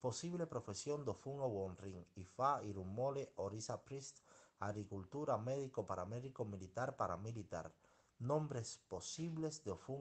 Posible profesión dofun o bonrin, ifá, Irumole, orisa priest, agricultura, médico, paramédico, militar, paramilitar. Nombres posibles de ofun